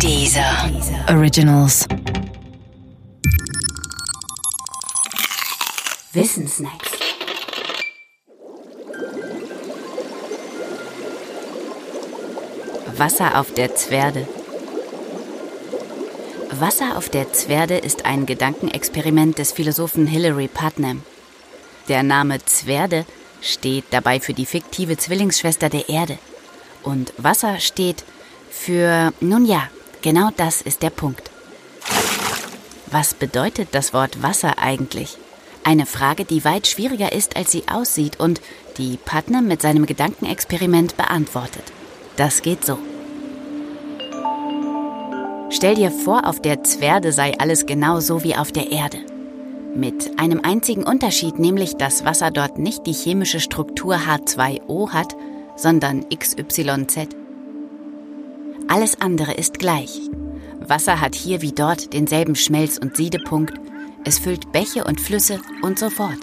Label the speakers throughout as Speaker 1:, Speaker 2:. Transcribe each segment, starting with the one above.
Speaker 1: Dieser Originals. Wissensnacks. Wasser auf der Zwerde. Wasser auf der Zwerde ist ein Gedankenexperiment des Philosophen Hilary Putnam. Der Name Zwerde steht dabei für die fiktive Zwillingsschwester der Erde. Und Wasser steht für, nun ja, genau das ist der Punkt. Was bedeutet das Wort Wasser eigentlich? Eine Frage, die weit schwieriger ist, als sie aussieht und die Putnam mit seinem Gedankenexperiment beantwortet. Das geht so. Stell dir vor, auf der Zwerde sei alles genau so wie auf der Erde. Mit einem einzigen Unterschied, nämlich dass Wasser dort nicht die chemische Struktur H2O hat, sondern XYZ. Alles andere ist gleich. Wasser hat hier wie dort denselben Schmelz- und Siedepunkt, es füllt Bäche und Flüsse und so fort.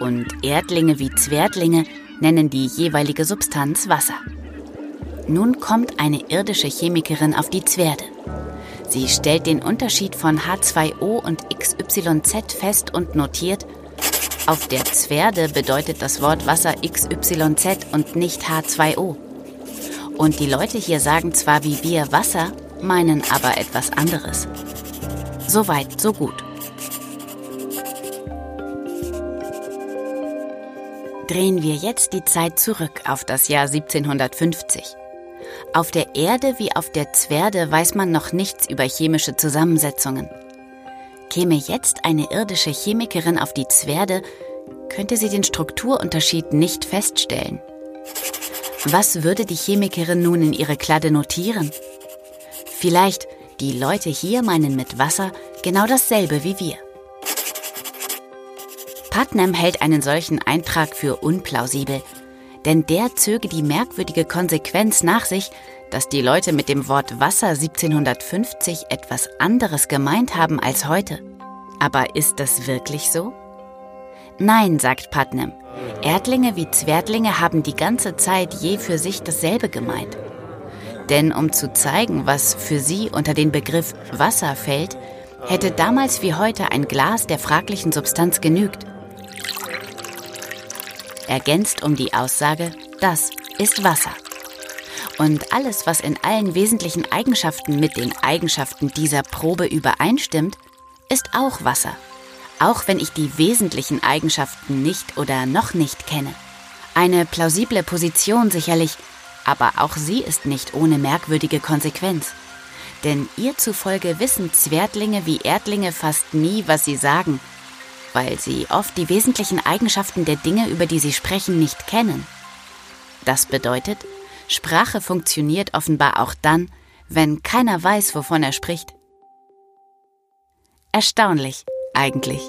Speaker 1: Und Erdlinge wie Zwerdlinge nennen die jeweilige Substanz Wasser. Nun kommt eine irdische Chemikerin auf die Zwerde. Sie stellt den Unterschied von H2O und XYZ fest und notiert, auf der Zwerde bedeutet das Wort Wasser XYZ und nicht H2O. Und die Leute hier sagen zwar wie wir Wasser, meinen aber etwas anderes. Soweit, so gut. Drehen wir jetzt die Zeit zurück auf das Jahr 1750. Auf der Erde wie auf der Zwerde weiß man noch nichts über chemische Zusammensetzungen. Käme jetzt eine irdische Chemikerin auf die Zwerde, könnte sie den Strukturunterschied nicht feststellen. Was würde die Chemikerin nun in ihre Kladde notieren? Vielleicht, die Leute hier meinen mit Wasser genau dasselbe wie wir. Putnam hält einen solchen Eintrag für unplausibel, denn der zöge die merkwürdige Konsequenz nach sich, dass die Leute mit dem Wort Wasser 1750 etwas anderes gemeint haben als heute. Aber ist das wirklich so? Nein, sagt Putnam. Erdlinge wie Zwerdlinge haben die ganze Zeit je für sich dasselbe gemeint. Denn um zu zeigen, was für sie unter den Begriff Wasser fällt, hätte damals wie heute ein Glas der fraglichen Substanz genügt. Ergänzt um die Aussage, das ist Wasser. Und alles, was in allen wesentlichen Eigenschaften mit den Eigenschaften dieser Probe übereinstimmt, ist auch Wasser auch wenn ich die wesentlichen Eigenschaften nicht oder noch nicht kenne. Eine plausible Position sicherlich, aber auch sie ist nicht ohne merkwürdige Konsequenz. Denn ihr zufolge wissen Zwertlinge wie Erdlinge fast nie, was sie sagen, weil sie oft die wesentlichen Eigenschaften der Dinge, über die sie sprechen, nicht kennen. Das bedeutet, Sprache funktioniert offenbar auch dann, wenn keiner weiß, wovon er spricht. Erstaunlich eigentlich.